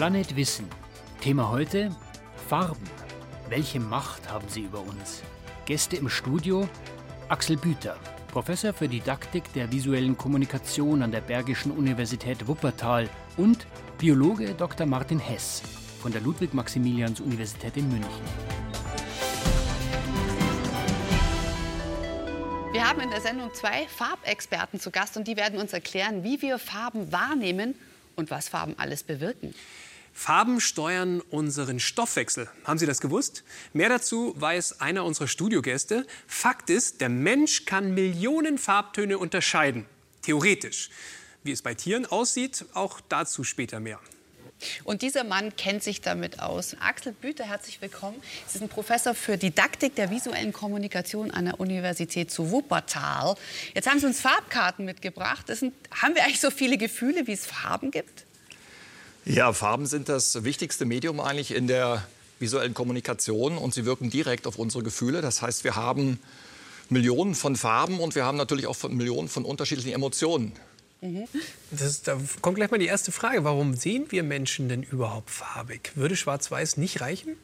Planet Wissen. Thema heute: Farben. Welche Macht haben sie über uns? Gäste im Studio: Axel Büter, Professor für Didaktik der visuellen Kommunikation an der Bergischen Universität Wuppertal und Biologe Dr. Martin Hess von der Ludwig-Maximilians-Universität in München. Wir haben in der Sendung zwei Farbexperten zu Gast und die werden uns erklären, wie wir Farben wahrnehmen und was Farben alles bewirken. Farben steuern unseren Stoffwechsel. Haben Sie das gewusst? Mehr dazu weiß einer unserer Studiogäste. Fakt ist, der Mensch kann Millionen Farbtöne unterscheiden. Theoretisch. Wie es bei Tieren aussieht, auch dazu später mehr. Und dieser Mann kennt sich damit aus. Axel Büter, herzlich willkommen. Sie sind Professor für Didaktik der visuellen Kommunikation an der Universität zu Wuppertal. Jetzt haben Sie uns Farbkarten mitgebracht. Sind, haben wir eigentlich so viele Gefühle, wie es Farben gibt? Ja, Farben sind das wichtigste Medium eigentlich in der visuellen Kommunikation und sie wirken direkt auf unsere Gefühle. Das heißt, wir haben Millionen von Farben und wir haben natürlich auch Millionen von unterschiedlichen Emotionen. Mhm. Das, da kommt gleich mal die erste Frage. Warum sehen wir Menschen denn überhaupt farbig? Würde Schwarz-Weiß nicht reichen?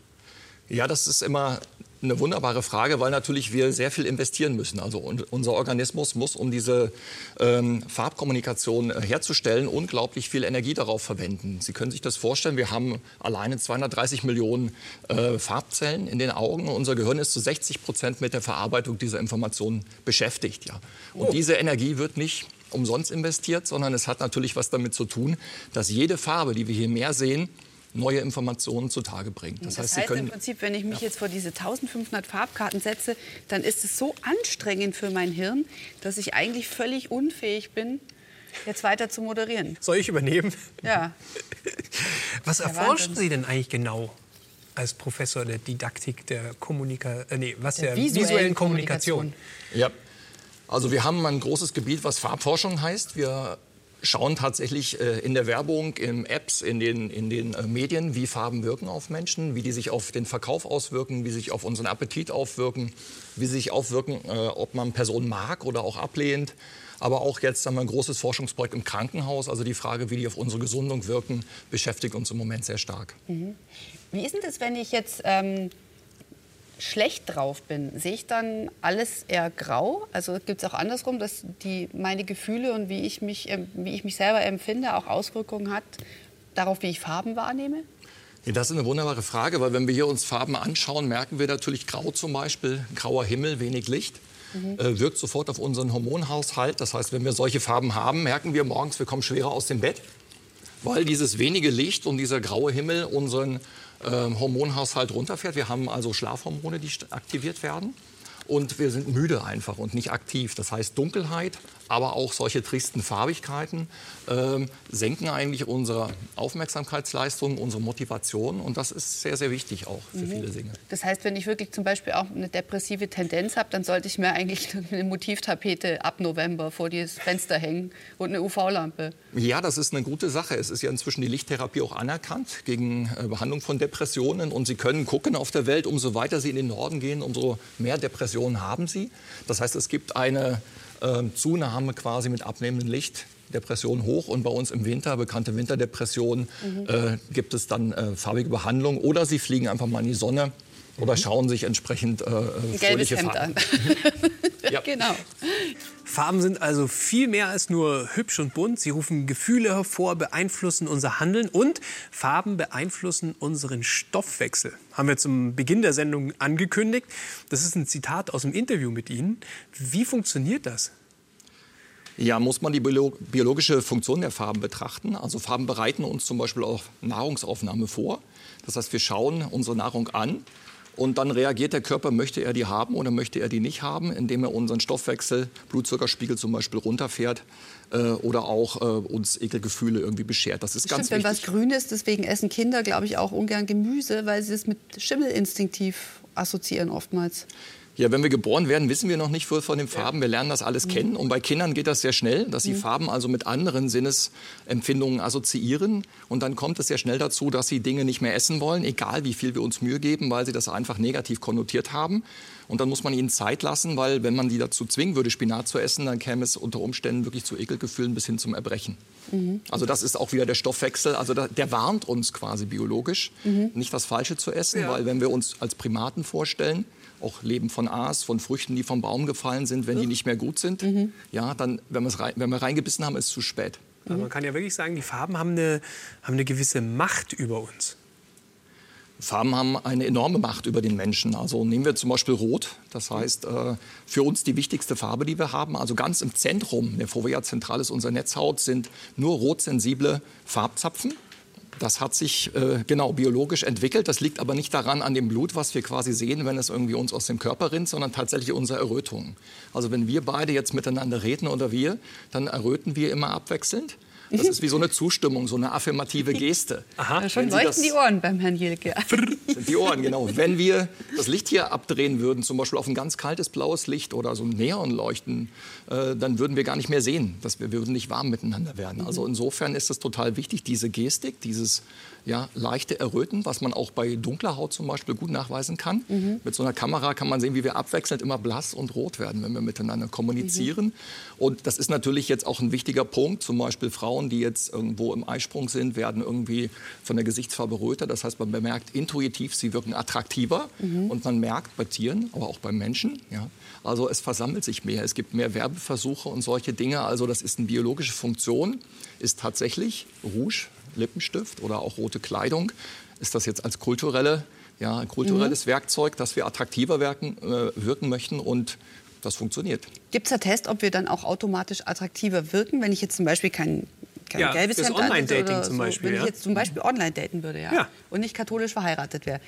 Ja, das ist immer eine wunderbare Frage, weil natürlich wir sehr viel investieren müssen. Also unser Organismus muss, um diese ähm, Farbkommunikation äh, herzustellen, unglaublich viel Energie darauf verwenden. Sie können sich das vorstellen, wir haben alleine 230 Millionen äh, Farbzellen in den Augen. Unser Gehirn ist zu 60 Prozent mit der Verarbeitung dieser Informationen beschäftigt. Ja. Und oh. diese Energie wird nicht umsonst investiert, sondern es hat natürlich was damit zu tun, dass jede Farbe, die wir hier mehr sehen, neue Informationen zutage bringt. Das, das heißt, heißt im Prinzip, wenn ich mich ja. jetzt vor diese 1500 Farbkarten setze, dann ist es so anstrengend für mein Hirn, dass ich eigentlich völlig unfähig bin, jetzt weiter zu moderieren. Soll ich übernehmen? Ja. Was erforschen Sie denn eigentlich genau als Professor der Didaktik der Kommunikation, äh, nee, was der, der visuellen, visuellen Kommunikation? Kommunikation? Ja. Also wir haben ein großes Gebiet, was Farbforschung heißt. Wir schauen tatsächlich äh, in der Werbung, in Apps, in den, in den äh, Medien, wie Farben wirken auf Menschen, wie die sich auf den Verkauf auswirken, wie sich auf unseren Appetit aufwirken, wie sie sich aufwirken, äh, ob man Personen mag oder auch ablehnt. Aber auch jetzt haben wir ein großes Forschungsprojekt im Krankenhaus. Also die Frage, wie die auf unsere Gesundung wirken, beschäftigt uns im Moment sehr stark. Mhm. Wie ist denn das, wenn ich jetzt ähm, schlecht drauf bin, sehe ich dann alles eher grau? Also gibt es auch andersrum, dass die, meine Gefühle und wie ich, mich, wie ich mich selber empfinde auch Auswirkungen hat darauf, wie ich Farben wahrnehme? Das ist eine wunderbare Frage, weil wenn wir hier uns Farben anschauen, merken wir natürlich grau zum Beispiel, grauer Himmel, wenig Licht. Mhm. Äh, wirkt sofort auf unseren Hormonhaushalt. Das heißt, wenn wir solche Farben haben, merken wir morgens, wir kommen schwerer aus dem Bett, weil dieses wenige Licht und dieser graue Himmel unseren ähm, Hormonhaushalt runterfährt. Wir haben also Schlafhormone, die aktiviert werden. Und wir sind müde einfach und nicht aktiv. Das heißt, Dunkelheit aber auch solche tristen Farbigkeiten äh, senken eigentlich unsere Aufmerksamkeitsleistung, unsere Motivation und das ist sehr, sehr wichtig auch für mhm. viele Dinge. Das heißt, wenn ich wirklich zum Beispiel auch eine depressive Tendenz habe, dann sollte ich mir eigentlich eine Motivtapete ab November vor das Fenster hängen und eine UV-Lampe. Ja, das ist eine gute Sache. Es ist ja inzwischen die Lichttherapie auch anerkannt gegen äh, Behandlung von Depressionen und Sie können gucken auf der Welt, umso weiter Sie in den Norden gehen, umso mehr Depressionen haben Sie. Das heißt, es gibt eine äh, Zunahme quasi mit abnehmendem Licht. Depression hoch und bei uns im Winter, bekannte Winterdepression, mhm. äh, gibt es dann äh, farbige Behandlung oder sie fliegen einfach mal in die Sonne oder mhm. schauen sich entsprechend äh, Ein gelbes Hemd Farben. an. ja. Genau. Farben sind also viel mehr als nur hübsch und bunt. Sie rufen Gefühle hervor, beeinflussen unser Handeln und Farben beeinflussen unseren Stoffwechsel. Haben wir zum Beginn der Sendung angekündigt. Das ist ein Zitat aus dem Interview mit Ihnen. Wie funktioniert das? Ja, muss man die biologische Funktion der Farben betrachten. Also Farben bereiten uns zum Beispiel auch Nahrungsaufnahme vor. Das heißt, wir schauen unsere Nahrung an und dann reagiert der Körper, möchte er die haben oder möchte er die nicht haben, indem er unseren Stoffwechsel, Blutzuckerspiegel zum Beispiel runterfährt äh, oder auch äh, uns Ekelgefühle irgendwie beschert. Das ist Stimmt, ganz wenn wichtig. was grün ist, deswegen essen Kinder, glaube ich, auch ungern Gemüse, weil sie es mit Schimmel instinktiv assoziieren oftmals. Ja, wenn wir geboren werden, wissen wir noch nicht viel von den Farben. Wir lernen das alles mhm. kennen. Und bei Kindern geht das sehr schnell, dass sie mhm. Farben also mit anderen Sinnesempfindungen assoziieren. Und dann kommt es sehr schnell dazu, dass sie Dinge nicht mehr essen wollen, egal wie viel wir uns Mühe geben, weil sie das einfach negativ konnotiert haben. Und dann muss man ihnen Zeit lassen, weil wenn man die dazu zwingen würde, Spinat zu essen, dann käme es unter Umständen wirklich zu Ekelgefühlen bis hin zum Erbrechen. Mhm. Also das ist auch wieder der Stoffwechsel. Also der, warnt uns quasi biologisch, mhm. nicht das Falsche zu essen, ja. weil wenn wir uns als Primaten vorstellen, auch Leben von Aas, von Früchten, die vom Baum gefallen sind, wenn die nicht mehr gut sind, mhm. ja, dann, wenn, rein, wenn wir reingebissen haben, ist es zu spät. Also man kann ja wirklich sagen, die Farben haben eine, haben eine gewisse Macht über uns. Farben haben eine enorme Macht über den Menschen. Also nehmen wir zum Beispiel Rot. Das heißt, äh, für uns die wichtigste Farbe, die wir haben. Also ganz im Zentrum, der Fovea zentral ist unserer Netzhaut, sind nur rotsensible Farbzapfen. Das hat sich äh, genau biologisch entwickelt. Das liegt aber nicht daran an dem Blut, was wir quasi sehen, wenn es irgendwie uns aus dem Körper rinnt, sondern tatsächlich unsere Errötung. Also wenn wir beide jetzt miteinander reden oder wir, dann erröten wir immer abwechselnd. Das ist wie so eine Zustimmung, so eine affirmative Geste. Aha. Ja, schon leuchten die Ohren beim Herrn Jelke. die Ohren, genau. Wenn wir das Licht hier abdrehen würden, zum Beispiel auf ein ganz kaltes blaues Licht oder so ein Neonleuchten, äh, dann würden wir gar nicht mehr sehen. Dass wir, wir würden nicht warm miteinander werden. Also insofern ist es total wichtig, diese Gestik, dieses ja, leichte Erröten, was man auch bei dunkler Haut zum Beispiel gut nachweisen kann. Mhm. Mit so einer Kamera kann man sehen, wie wir abwechselnd immer blass und rot werden, wenn wir miteinander kommunizieren. Mhm. Und das ist natürlich jetzt auch ein wichtiger Punkt. Zum Beispiel Frauen, die jetzt irgendwo im Eisprung sind, werden irgendwie von der Gesichtsfarbe röter. Das heißt, man bemerkt intuitiv, sie wirken attraktiver. Mhm. Und man merkt bei Tieren, aber auch beim Menschen, ja, also es versammelt sich mehr. Es gibt mehr Werbeversuche und solche Dinge. Also das ist eine biologische Funktion, ist tatsächlich Rouge Lippenstift oder auch rote Kleidung. Ist das jetzt als kulturelle, ja, kulturelles mhm. Werkzeug, dass wir attraktiver wirken, äh, wirken möchten und das funktioniert. Gibt es einen Test, ob wir dann auch automatisch attraktiver wirken, wenn ich jetzt zum Beispiel kein, kein ja, gelbes Hemd Online-Dating zum Beispiel. Wenn ja. ich jetzt zum Beispiel online daten würde ja, ja. und nicht katholisch verheiratet wäre,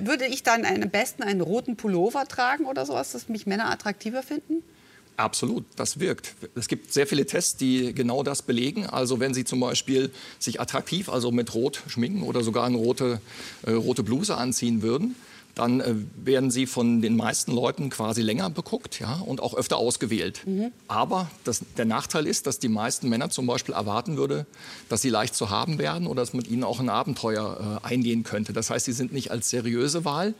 würde ich dann am besten einen roten Pullover tragen oder sowas, dass mich Männer attraktiver finden? Absolut, das wirkt. Es gibt sehr viele Tests, die genau das belegen. Also wenn Sie zum Beispiel sich attraktiv, also mit Rot schminken oder sogar eine rote, äh, rote Bluse anziehen würden, dann äh, werden Sie von den meisten Leuten quasi länger beguckt ja, und auch öfter ausgewählt. Mhm. Aber das, der Nachteil ist, dass die meisten Männer zum Beispiel erwarten würde, dass sie leicht zu haben werden oder dass mit ihnen auch ein Abenteuer äh, eingehen könnte. Das heißt, sie sind nicht als seriöse Wahl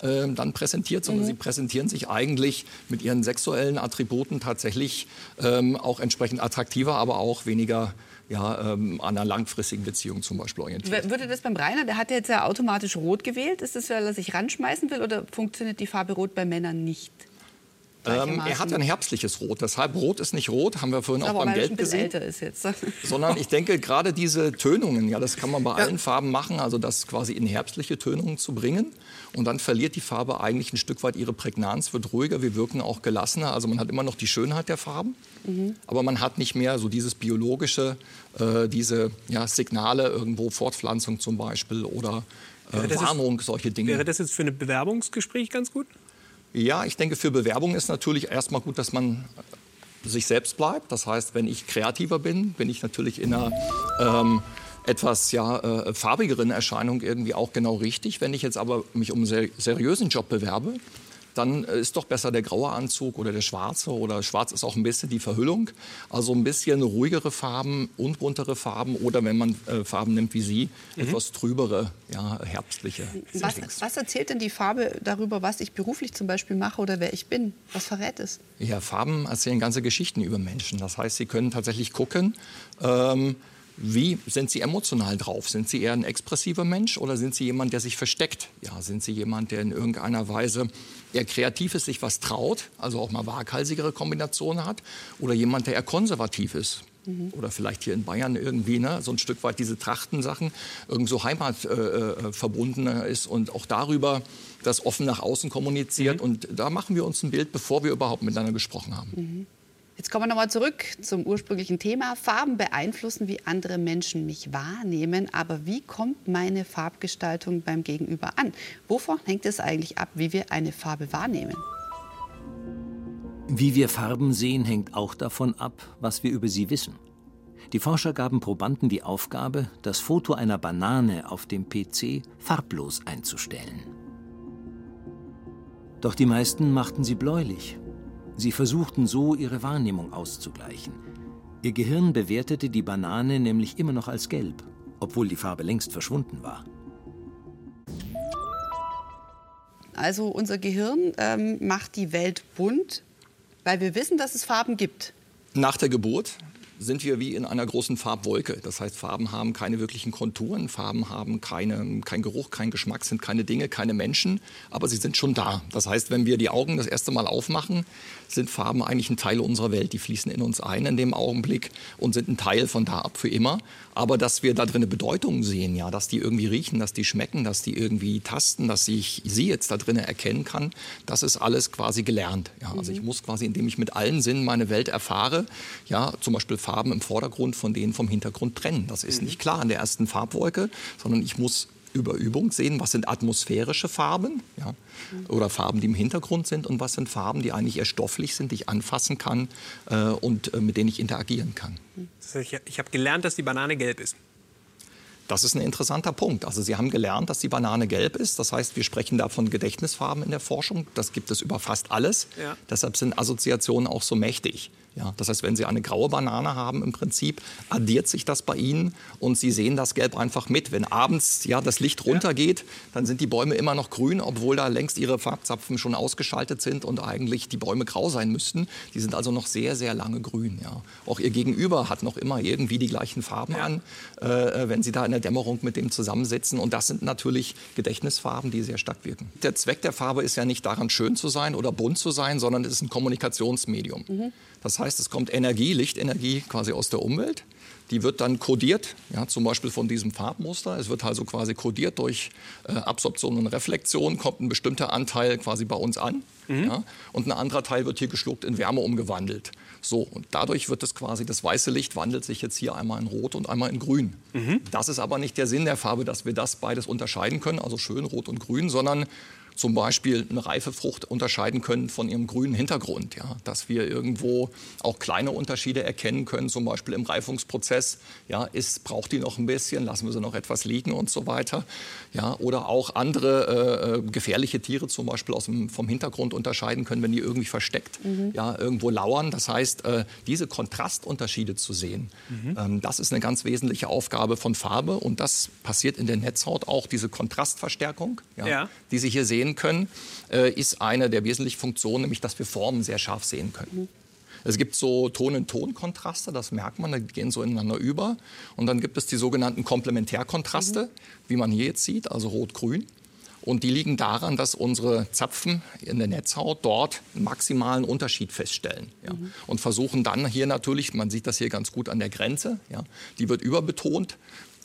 äh, dann präsentiert, sondern mhm. sie präsentieren sich eigentlich mit ihren sexuellen Attributen tatsächlich ähm, auch entsprechend attraktiver, aber auch weniger ja, ähm, an einer langfristigen Beziehung zum Beispiel orientiert. Würde das beim Rainer, der hat jetzt ja automatisch rot gewählt, ist das, weil er sich ranschmeißen will oder funktioniert die Farbe rot bei Männern nicht? Ähm, er hat ein herbstliches Rot. Deshalb Rot ist nicht rot, haben wir vorhin auch beim Gelb gesehen. Älter ist jetzt. Sondern ich denke, gerade diese Tönungen, ja, das kann man bei ja. allen Farben machen, also das quasi in herbstliche Tönungen zu bringen. Und dann verliert die Farbe eigentlich ein Stück weit ihre Prägnanz, wird ruhiger, wir wirken auch gelassener. Also man hat immer noch die Schönheit der Farben, mhm. aber man hat nicht mehr so dieses biologische, äh, diese ja, Signale irgendwo, Fortpflanzung zum Beispiel oder äh, Warnung, jetzt, solche Dinge. Wäre das jetzt für ein Bewerbungsgespräch ganz gut? Ja, ich denke, für Bewerbung ist natürlich erstmal gut, dass man sich selbst bleibt. Das heißt, wenn ich kreativer bin, bin ich natürlich in einer ähm, etwas ja, äh, farbigeren Erscheinung irgendwie auch genau richtig. Wenn ich jetzt aber mich um einen ser seriösen Job bewerbe, dann äh, ist doch besser der graue Anzug oder der schwarze oder schwarz ist auch ein bisschen die Verhüllung. Also ein bisschen ruhigere Farben, unbuntere Farben oder wenn man äh, Farben nimmt wie Sie, mhm. etwas trübere, ja, herbstliche. Was, was, erzählt denn die Farbe darüber, was ich beruflich zum Beispiel mache oder wer ich bin? Was verrät es? Ja, Farben erzählen ganze Geschichten über Menschen. Das heißt, Sie können tatsächlich gucken, ähm, wie sind Sie emotional drauf? Sind Sie eher ein expressiver Mensch oder sind Sie jemand, der sich versteckt? Ja, sind Sie jemand, der in irgendeiner Weise eher kreativ ist, sich was traut, also auch mal waghalsigere Kombinationen hat? Oder jemand, der eher konservativ ist? Mhm. Oder vielleicht hier in Bayern irgendwie ne, so ein Stück weit diese Trachtensachen irgend so heimatverbunden äh, äh ist und auch darüber das offen nach außen kommuniziert. Mhm. Und da machen wir uns ein Bild, bevor wir überhaupt miteinander gesprochen haben. Mhm. Jetzt kommen wir nochmal zurück zum ursprünglichen Thema. Farben beeinflussen, wie andere Menschen mich wahrnehmen. Aber wie kommt meine Farbgestaltung beim Gegenüber an? Wovon hängt es eigentlich ab, wie wir eine Farbe wahrnehmen? Wie wir Farben sehen, hängt auch davon ab, was wir über sie wissen. Die Forscher gaben Probanden die Aufgabe, das Foto einer Banane auf dem PC farblos einzustellen. Doch die meisten machten sie bläulich. Sie versuchten so, ihre Wahrnehmung auszugleichen. Ihr Gehirn bewertete die Banane nämlich immer noch als gelb, obwohl die Farbe längst verschwunden war. Also unser Gehirn ähm, macht die Welt bunt, weil wir wissen, dass es Farben gibt. Nach der Geburt sind wir wie in einer großen Farbwolke. Das heißt, Farben haben keine wirklichen Konturen, Farben haben keine, keinen Geruch, keinen Geschmack, sind keine Dinge, keine Menschen, aber sie sind schon da. Das heißt, wenn wir die Augen das erste Mal aufmachen, sind Farben eigentlich ein Teil unserer Welt. Die fließen in uns ein in dem Augenblick und sind ein Teil von da ab für immer. Aber dass wir da drin eine Bedeutung sehen, ja, dass die irgendwie riechen, dass die schmecken, dass die irgendwie tasten, dass ich sie jetzt da drin erkennen kann, das ist alles quasi gelernt. Ja. Also ich muss quasi, indem ich mit allen Sinnen meine Welt erfahre, ja, zum Beispiel Farben im Vordergrund von denen vom Hintergrund trennen. Das ist nicht klar in der ersten Farbwolke, sondern ich muss über Übung sehen, was sind atmosphärische Farben ja, oder Farben, die im Hintergrund sind und was sind Farben, die eigentlich eher stofflich sind, die ich anfassen kann äh, und äh, mit denen ich interagieren kann. Ich habe gelernt, dass die Banane gelb ist. Das ist ein interessanter Punkt. Also Sie haben gelernt, dass die Banane gelb ist. Das heißt, wir sprechen da von Gedächtnisfarben in der Forschung. Das gibt es über fast alles. Ja. Deshalb sind Assoziationen auch so mächtig. Ja, das heißt, wenn Sie eine graue Banane haben im Prinzip, addiert sich das bei Ihnen und Sie sehen das Gelb einfach mit. Wenn abends ja, das Licht runtergeht, dann sind die Bäume immer noch grün, obwohl da längst ihre Farbzapfen schon ausgeschaltet sind und eigentlich die Bäume grau sein müssten. Die sind also noch sehr, sehr lange grün. Ja. Auch Ihr Gegenüber hat noch immer irgendwie die gleichen Farben an, äh, wenn Sie da in der Dämmerung mit dem zusammensitzen. Und das sind natürlich Gedächtnisfarben, die sehr stark wirken. Der Zweck der Farbe ist ja nicht daran, schön zu sein oder bunt zu sein, sondern es ist ein Kommunikationsmedium. Das heißt, es kommt Energie, Lichtenergie quasi aus der Umwelt. Die wird dann kodiert, ja, zum Beispiel von diesem Farbmuster. Es wird also quasi kodiert durch äh, Absorption und Reflexion, kommt ein bestimmter Anteil quasi bei uns an. Ja, und ein anderer Teil wird hier geschluckt in Wärme umgewandelt. So, und dadurch wird es quasi, das weiße Licht wandelt sich jetzt hier einmal in Rot und einmal in Grün. Das ist aber nicht der Sinn der Farbe, dass wir das beides unterscheiden können, also schön Rot und Grün, sondern zum Beispiel eine reife Frucht unterscheiden können von ihrem grünen Hintergrund. Ja? Dass wir irgendwo auch kleine Unterschiede erkennen können, zum Beispiel im Reifungsprozess. Ja, ist, braucht die noch ein bisschen, lassen wir sie noch etwas liegen und so weiter. Ja? Oder auch andere äh, gefährliche Tiere zum Beispiel aus dem, vom Hintergrund unterscheiden können, wenn die irgendwie versteckt ja, irgendwo lauern. Das heißt, äh, diese Kontrastunterschiede zu sehen, ähm, das ist eine ganz wesentliche Aufgabe von Farbe. Und das passiert in der Netzhaut auch, diese Kontrastverstärkung, ja, Ja. die Sie hier sehen können, äh, ist eine der wesentlichen Funktionen, nämlich dass wir Formen sehr scharf sehen können. Es gibt so Ton-in-Ton-Kontraste, das merkt man, die gehen so ineinander über. Und dann gibt es die sogenannten Komplementärkontraste, wie man hier jetzt sieht, also rot-grün. Und die liegen daran, dass unsere Zapfen in der Netzhaut dort einen maximalen Unterschied feststellen. Ja. Und versuchen dann hier natürlich, man sieht das hier ganz gut an der Grenze, ja, die wird überbetont.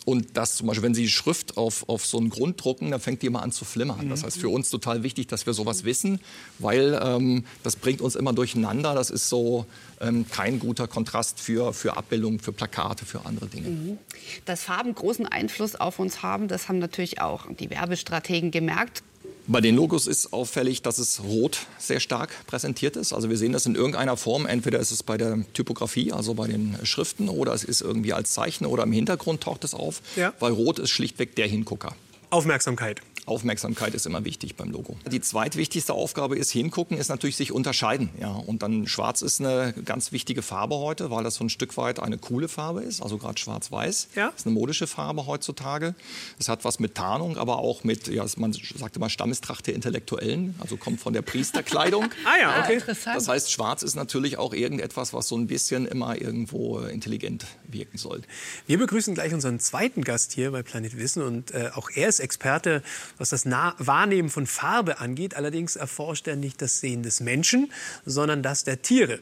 Und das zum Beispiel, wenn Sie Schrift auf, auf so einen Grund drucken, dann fängt die immer an zu flimmern. Das heißt, für uns total wichtig, dass wir sowas wissen, weil ähm, das bringt uns immer durcheinander. Das ist so ähm, kein guter Kontrast für, für Abbildungen, für Plakate, für andere Dinge. Dass Farben großen Einfluss auf uns haben, das haben natürlich auch die Werbestrategen gemerkt. Bei den Logos ist auffällig, dass es rot sehr stark präsentiert ist. Also wir sehen das in irgendeiner Form. Entweder ist es bei der Typografie, also bei den Schriften, oder es ist irgendwie als Zeichen oder im Hintergrund taucht es auf. Ja. Weil rot ist schlichtweg der Hingucker. Aufmerksamkeit. Aufmerksamkeit ist immer wichtig beim Logo. Die zweitwichtigste Aufgabe ist hingucken, ist natürlich sich unterscheiden. Ja, und dann Schwarz ist eine ganz wichtige Farbe heute, weil das so ein Stück weit eine coole Farbe ist, also gerade Schwarz-Weiß. Ja. ist eine modische Farbe heutzutage. Es hat was mit Tarnung, aber auch mit, ja, man sagt immer Stammestracht der Intellektuellen, also kommt von der Priesterkleidung. Ah ja, okay. Interessant. Das heißt, Schwarz ist natürlich auch irgendetwas, was so ein bisschen immer irgendwo äh, intelligent wirken soll. Wir begrüßen gleich unseren zweiten Gast hier bei Planet Wissen und äh, auch er ist Experte, was das nah Wahrnehmen von Farbe angeht. Allerdings erforscht er nicht das Sehen des Menschen, sondern das der Tiere.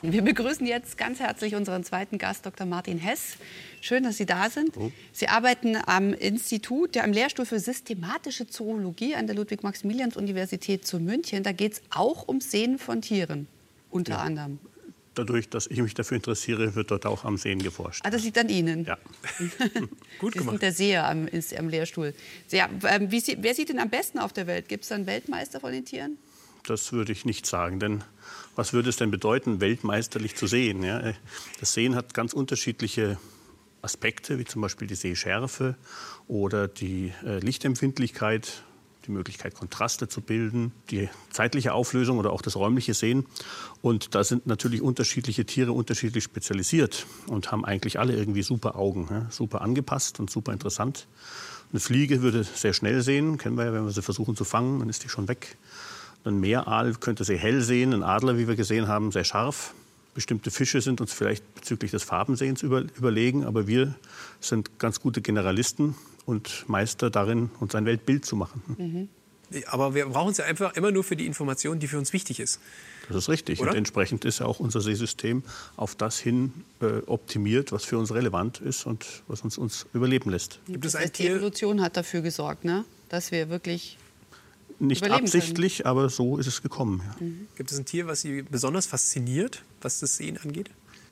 Wir begrüßen jetzt ganz herzlich unseren zweiten Gast, Dr. Martin Hess. Schön, dass Sie da sind. Sie arbeiten am Institut, ja, am Lehrstuhl für systematische Zoologie an der Ludwig-Maximilians-Universität zu München. Da geht es auch ums Sehen von Tieren, unter anderem. Dadurch, dass ich mich dafür interessiere, wird dort auch am Sehen geforscht. Ah, das liegt an Ihnen. Ja. Gut Sie gemacht. sind der Seher am, ist, am Lehrstuhl. Sehr, ähm, wie, sie- wer sieht denn am besten auf der Welt? Gibt es da einen Weltmeister von den Tieren? Das würde ich nicht sagen, denn was würde es denn bedeuten, weltmeisterlich zu sehen? Ja? Das Sehen hat ganz unterschiedliche Aspekte, wie zum Beispiel die Sehschärfe oder die äh, Lichtempfindlichkeit, die Möglichkeit, Kontraste zu bilden, die zeitliche Auflösung oder auch das räumliche Sehen. Und da sind natürlich unterschiedliche Tiere unterschiedlich spezialisiert und haben eigentlich alle irgendwie super Augen, super angepasst und super interessant. Eine Fliege würde sehr schnell sehen, kennen wir ja, wenn wir sie versuchen zu fangen, dann ist die schon weg. Ein Meeraal könnte sehr hell sehen, ein Adler, wie wir gesehen haben, sehr scharf. Bestimmte Fische sind uns vielleicht bezüglich des Farbensehens über, überlegen, aber wir sind ganz gute Generalisten und Meister darin, uns ein Weltbild zu machen. Mhm. Aber wir brauchen es ja einfach immer nur für die Information, die für uns wichtig ist. Das ist richtig. Oder? Und entsprechend ist ja auch unser Seesystem auf das hin äh, optimiert, was für uns relevant ist und was uns, uns überleben lässt. Gibt es ein die Evolution hat dafür gesorgt, ne? dass wir wirklich nicht absichtlich, können. aber so ist es gekommen. Ja. Mhm. Gibt es ein Tier, was Sie besonders fasziniert, was das Sehen angeht?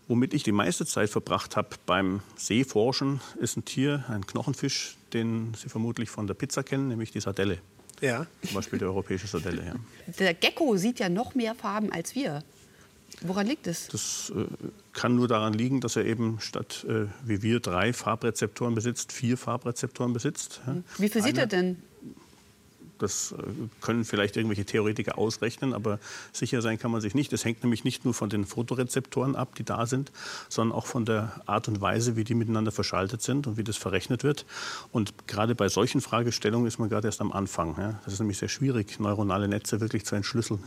Womit ich die meiste Zeit verbracht habe beim Seeforschen, ist ein Tier, ein Knochenfisch, den Sie vermutlich von der Pizza kennen, nämlich die Sardelle. Ja. Zum Beispiel die europäische Sardelle. Ja. Der Gecko sieht ja noch mehr Farben als wir. Woran liegt es? Das äh, kann nur daran liegen, dass er eben statt äh, wie wir drei Farbrezeptoren besitzt, vier Farbrezeptoren besitzt. Ja. Wie viel sieht er denn? Das äh, können vielleicht irgendwelche Theoretiker ausrechnen, aber sicher sein kann man sich nicht. Das hängt nämlich nicht nur von den Fotorezeptoren ab, die da sind, sondern auch von der Art und Weise, wie die miteinander verschaltet sind und wie das verrechnet wird. Und gerade bei solchen Fragestellungen ist man gerade erst am Anfang. Ja. Das ist nämlich sehr schwierig, neuronale Netze wirklich zu entschlüsseln.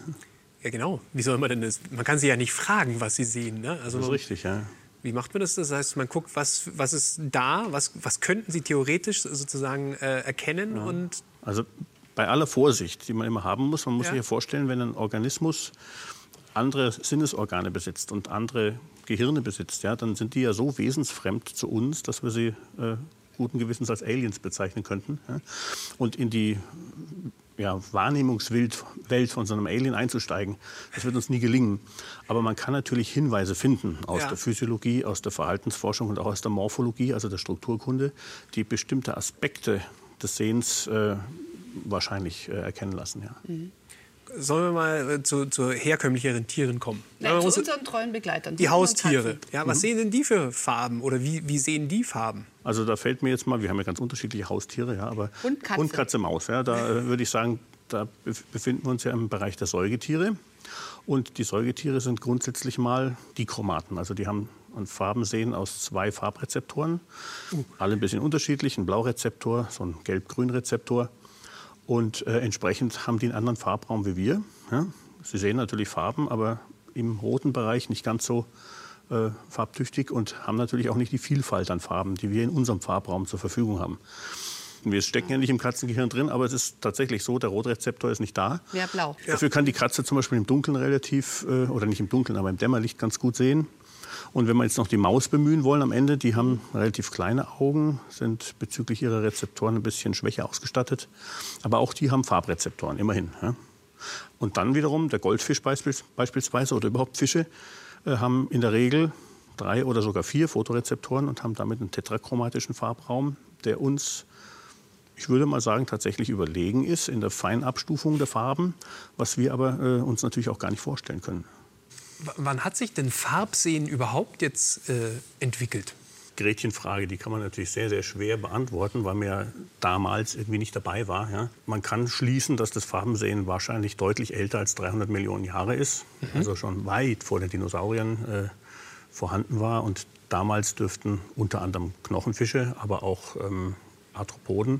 Ja, genau. Wie soll man denn das? Man kann sie ja nicht fragen, was sie sehen. Ne? Also das ist richtig, ja. Wie macht man das? Das heißt, man guckt, was, was ist da, was, was könnten Sie theoretisch sozusagen äh, erkennen? Ja. Und also bei aller Vorsicht, die man immer haben muss, man muss ja. sich ja vorstellen, wenn ein Organismus andere Sinnesorgane besitzt und andere Gehirne besitzt, ja, dann sind die ja so wesensfremd zu uns, dass wir sie äh, guten Gewissens als Aliens bezeichnen könnten. Ja. Und in die ja, Wahrnehmungswelt von so einem Alien einzusteigen, das wird uns nie gelingen. Aber man kann natürlich Hinweise finden aus ja. der Physiologie, aus der Verhaltensforschung und auch aus der Morphologie, also der Strukturkunde, die bestimmte Aspekte des Sehens äh, wahrscheinlich äh, erkennen lassen. Ja. Mhm. Sollen wir mal äh, zu, zu herkömmlicheren Tieren kommen? Nein, zu unseren treuen Begleitern. Die Haustiere. Ja, was mhm. sehen denn die für Farben oder wie, wie sehen die Farben? Also da fällt mir jetzt mal, wir haben ja ganz unterschiedliche Haustiere, ja, aber Hund, Katze, Hund, Katze Maus. Ja, da äh, würde ich sagen, da befinden wir uns ja im Bereich der Säugetiere. Und die Säugetiere sind grundsätzlich mal Dichromaten. Also die haben ein Farbensehen aus zwei Farbrezeptoren, uh. alle ein bisschen unterschiedlich. Ein Blaurezeptor, so ein Gelb-Grün-Rezeptor und äh, entsprechend haben die einen anderen Farbraum wie wir. Ja? Sie sehen natürlich Farben, aber im roten Bereich nicht ganz so äh, farbtüchtig und haben natürlich auch nicht die Vielfalt an Farben, die wir in unserem Farbraum zur Verfügung haben. Wir stecken ja nicht im Katzengehirn drin, aber es ist tatsächlich so, der Rotrezeptor ist nicht da. Ja, blau. Dafür kann die Katze zum Beispiel im Dunkeln relativ, äh, oder nicht im Dunkeln, aber im Dämmerlicht ganz gut sehen. Und wenn wir jetzt noch die Maus bemühen wollen am Ende, die haben relativ kleine Augen, sind bezüglich ihrer Rezeptoren ein bisschen schwächer ausgestattet. Aber auch die haben Farbrezeptoren, immerhin. Ja. Und dann wiederum, der Goldfisch beispielsweise oder überhaupt Fische, äh, haben in der Regel drei oder sogar vier Fotorezeptoren und haben damit einen tetrachromatischen Farbraum, der uns, ich würde mal sagen, tatsächlich überlegen ist in der Feinabstufung der Farben, was wir aber äh, uns natürlich auch gar nicht vorstellen können wann hat sich denn Farbsehen überhaupt jetzt äh, entwickelt? Gretchenfrage, die kann man natürlich sehr, sehr schwer beantworten, weil man ja damals irgendwie nicht dabei war. Ja. Man kann schließen, dass das Farbensehen wahrscheinlich deutlich älter als 300 Millionen Jahre ist, mhm. also schon weit vor den Dinosauriern äh, vorhanden war. Und damals dürften unter anderem Knochenfische, aber auch ähm, Arthropoden,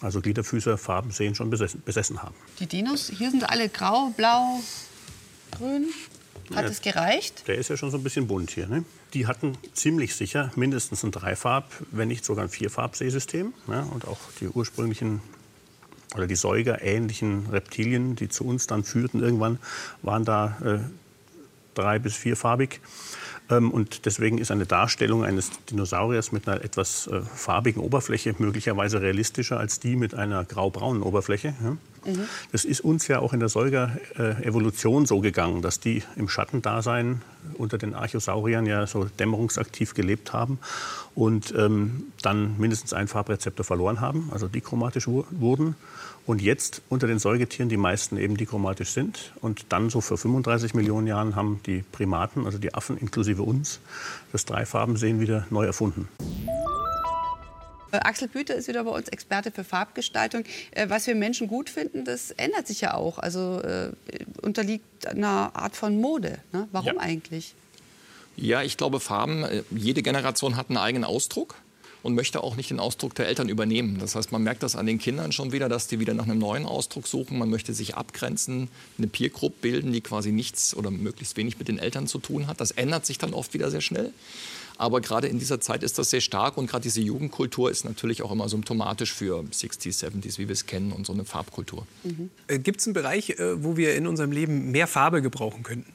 also Gliederfüßer, Farbensehen schon besessen, besessen haben. Die Dinos, hier sind alle grau, blau, grün. Hat ja, es gereicht? Der ist ja schon so ein bisschen bunt hier. Ne? Die hatten ziemlich sicher mindestens ein Dreifarb, wenn nicht sogar ein Vierfarb-Seesystem. Ne? Und auch die ursprünglichen oder die säugerähnlichen Reptilien, die zu uns dann führten irgendwann, waren da äh, drei- bis vierfarbig. Ähm, und deswegen ist eine Darstellung eines Dinosauriers mit einer etwas äh, farbigen Oberfläche möglicherweise realistischer als die mit einer graubraunen Oberfläche. Mhm. Das ist uns ja auch in der Säuger-Evolution so gegangen, dass die im Schattendasein unter den Archosauriern ja so dämmerungsaktiv gelebt haben und ähm, dann mindestens einen Farbrezeptor verloren haben, also dichromatisch wurden. Und jetzt unter den Säugetieren die meisten eben dichromatisch sind. Und dann so vor 35 Millionen Jahren haben die Primaten, also die Affen inklusive uns, das Dreifarbensehen wieder neu erfunden. Äh, Axel Büter ist wieder bei uns Experte für Farbgestaltung. Äh, was wir Menschen gut finden, das ändert sich ja auch. Also äh, unterliegt einer Art von Mode. Ne? Warum ja. eigentlich? Ja, ich glaube, Farben, äh, jede Generation hat einen eigenen Ausdruck und möchte auch nicht den Ausdruck der Eltern übernehmen. Das heißt, man merkt das an den Kindern schon wieder, dass die wieder nach einem neuen Ausdruck suchen. Man möchte sich abgrenzen, eine Peer bilden, die quasi nichts oder möglichst wenig mit den Eltern zu tun hat. Das ändert sich dann oft wieder sehr schnell. Aber gerade in dieser Zeit ist das sehr stark und gerade diese Jugendkultur ist natürlich auch immer symptomatisch für 60s, 70s, wie wir es kennen und so eine Farbkultur. Mhm. Äh, Gibt es einen Bereich, äh, wo wir in unserem Leben mehr Farbe gebrauchen könnten?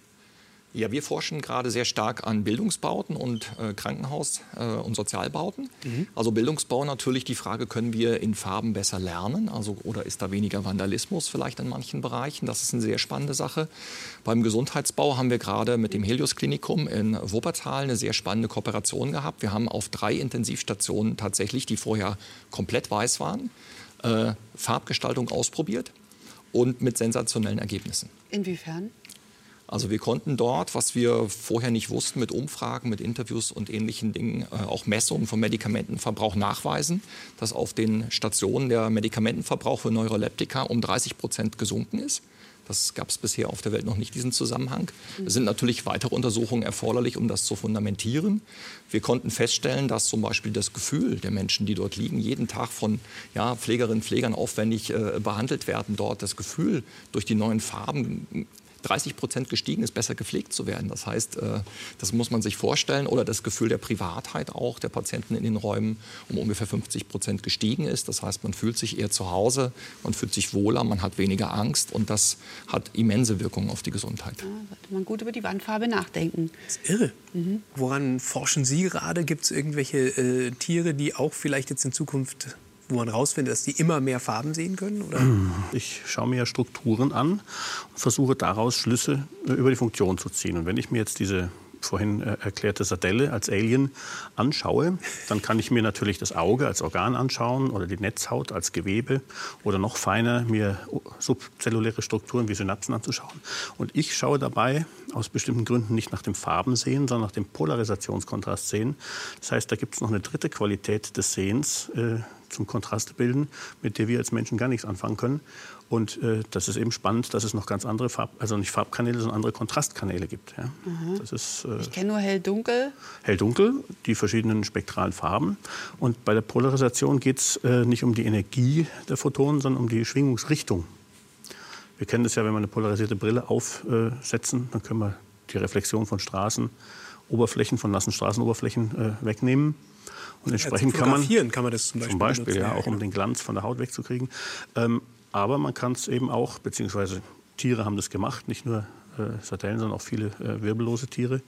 Ja, wir forschen gerade sehr stark an Bildungsbauten und äh, Krankenhaus- äh, und Sozialbauten. Mhm. Also Bildungsbau natürlich die Frage, können wir in Farben besser lernen? Also, oder ist da weniger Vandalismus vielleicht in manchen Bereichen? Das ist eine sehr spannende Sache. Beim Gesundheitsbau haben wir gerade mit dem Helios Klinikum in Wuppertal eine sehr spannende Kooperation gehabt. Wir haben auf drei Intensivstationen tatsächlich, die vorher komplett weiß waren, äh, Farbgestaltung ausprobiert und mit sensationellen Ergebnissen. Inwiefern? Also wir konnten dort, was wir vorher nicht wussten, mit Umfragen, mit Interviews und ähnlichen Dingen, äh, auch Messungen vom Medikamentenverbrauch nachweisen, dass auf den Stationen der Medikamentenverbrauch für Neuroleptika um 30 Prozent gesunken ist. Das gab es bisher auf der Welt noch nicht, diesen Zusammenhang. Es sind natürlich weitere Untersuchungen erforderlich, um das zu fundamentieren. Wir konnten feststellen, dass zum Beispiel das Gefühl der Menschen, die dort liegen, jeden Tag von ja, Pflegerinnen und Pflegern aufwendig äh, behandelt werden, dort das Gefühl durch die neuen Farben 30 Prozent gestiegen ist, besser gepflegt zu werden. Das heißt, äh, das muss man sich vorstellen. Oder das Gefühl der Privatheit auch der Patienten in den Räumen um ungefähr 50 Prozent gestiegen ist. Das heißt, man fühlt sich eher zu Hause, man fühlt sich wohler, man hat weniger Angst und das hat immense Wirkungen auf die Gesundheit. Ja, sollte man gut über die Wandfarbe nachdenken. Das ist irre. Mhm. Woran forschen Sie gerade? Gibt es irgendwelche äh, Tiere, die auch vielleicht jetzt in Zukunft wo man herausfindet, dass die immer mehr Farben sehen können? Oder? Ich schaue mir Strukturen an und versuche daraus Schlüsse äh, über die Funktion zu ziehen. Und wenn ich mir jetzt diese vorhin äh, erklärte Sardelle als Alien anschaue, dann kann ich mir natürlich das Auge als Organ anschauen oder die Netzhaut als Gewebe oder noch feiner mir subzelluläre Strukturen wie Synapsen anzuschauen. Und ich schaue dabei aus bestimmten Gründen nicht nach dem Farbensehen, sondern nach dem Polarisationskontrast sehen. Das heißt, da gibt es noch eine dritte Qualität des Sehens äh, zum Kontraste bilden, mit der wir als Menschen gar nichts anfangen können. Und äh, das ist eben spannend, dass es noch ganz andere Farb, also nicht Farbkanäle, sondern andere Kontrastkanäle gibt. Ja. Mhm. Das ist, äh, ich kenne nur hell-dunkel. Hell-dunkel, die verschiedenen spektralen Farben. Und bei der Polarisation geht es äh, nicht um die Energie der Photonen, sondern um die Schwingungsrichtung. Wir kennen das ja, wenn wir eine polarisierte Brille aufsetzen, dann können wir die Reflexion von Straßenoberflächen, von nassen Straßenoberflächen äh, wegnehmen. Und entsprechend ja, kann man, kann man das zum Beispiel, zum Beispiel ja, auch um den Glanz von der Haut wegzukriegen. Ähm, aber man kann es eben auch, beziehungsweise Tiere haben das gemacht, nicht nur äh, Sardellen, sondern auch viele äh, wirbellose Tiere,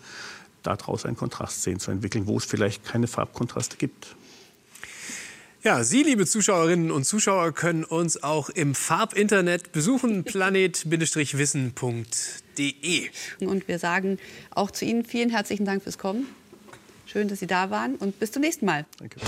daraus einen Kontrast sehen zu entwickeln, wo es vielleicht keine Farbkontraste gibt. Ja, Sie, liebe Zuschauerinnen und Zuschauer, können uns auch im Farbinternet besuchen, planet-wissen.de. Und wir sagen auch zu Ihnen vielen herzlichen Dank fürs Kommen. Schön, dass Sie da waren und bis zum nächsten Mal. Danke.